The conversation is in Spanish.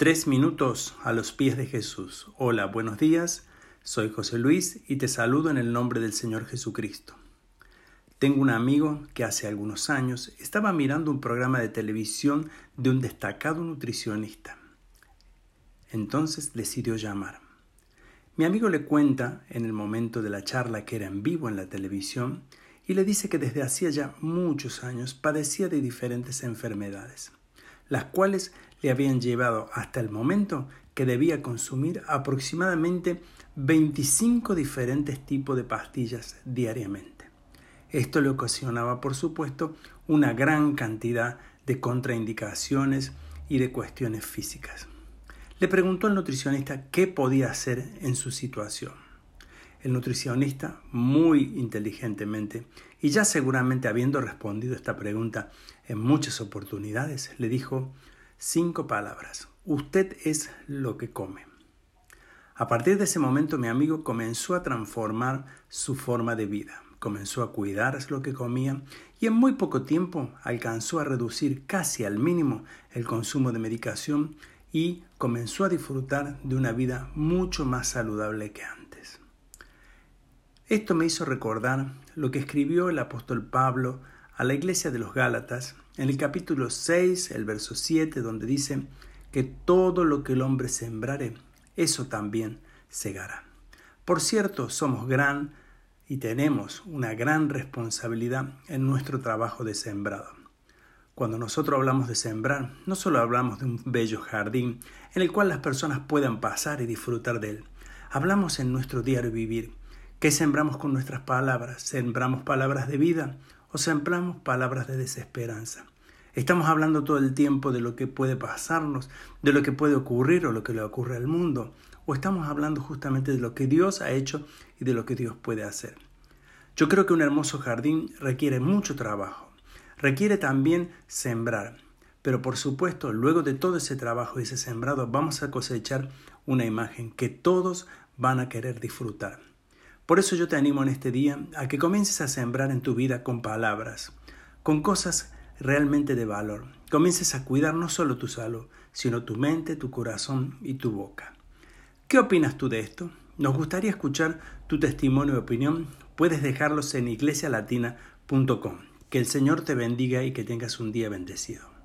Tres minutos a los pies de Jesús. Hola, buenos días. Soy José Luis y te saludo en el nombre del Señor Jesucristo. Tengo un amigo que hace algunos años estaba mirando un programa de televisión de un destacado nutricionista. Entonces decidió llamar. Mi amigo le cuenta en el momento de la charla que era en vivo en la televisión y le dice que desde hacía ya muchos años padecía de diferentes enfermedades las cuales le habían llevado hasta el momento que debía consumir aproximadamente 25 diferentes tipos de pastillas diariamente. Esto le ocasionaba, por supuesto, una gran cantidad de contraindicaciones y de cuestiones físicas. Le preguntó al nutricionista qué podía hacer en su situación. El nutricionista, muy inteligentemente, y ya seguramente habiendo respondido esta pregunta en muchas oportunidades, le dijo cinco palabras. Usted es lo que come. A partir de ese momento mi amigo comenzó a transformar su forma de vida, comenzó a cuidar lo que comía y en muy poco tiempo alcanzó a reducir casi al mínimo el consumo de medicación y comenzó a disfrutar de una vida mucho más saludable que antes. Esto me hizo recordar lo que escribió el apóstol Pablo a la iglesia de los Gálatas en el capítulo 6, el verso 7, donde dice que todo lo que el hombre sembrare, eso también segará. Por cierto, somos gran y tenemos una gran responsabilidad en nuestro trabajo de sembrado. Cuando nosotros hablamos de sembrar, no solo hablamos de un bello jardín en el cual las personas puedan pasar y disfrutar de él, hablamos en nuestro diario vivir ¿Qué sembramos con nuestras palabras? ¿Sembramos palabras de vida o sembramos palabras de desesperanza? Estamos hablando todo el tiempo de lo que puede pasarnos, de lo que puede ocurrir o lo que le ocurre al mundo, o estamos hablando justamente de lo que Dios ha hecho y de lo que Dios puede hacer. Yo creo que un hermoso jardín requiere mucho trabajo, requiere también sembrar, pero por supuesto luego de todo ese trabajo y ese sembrado vamos a cosechar una imagen que todos van a querer disfrutar. Por eso yo te animo en este día a que comiences a sembrar en tu vida con palabras, con cosas realmente de valor. Comiences a cuidar no solo tu salud, sino tu mente, tu corazón y tu boca. ¿Qué opinas tú de esto? Nos gustaría escuchar tu testimonio y opinión. Puedes dejarlos en iglesialatina.com. Que el Señor te bendiga y que tengas un día bendecido.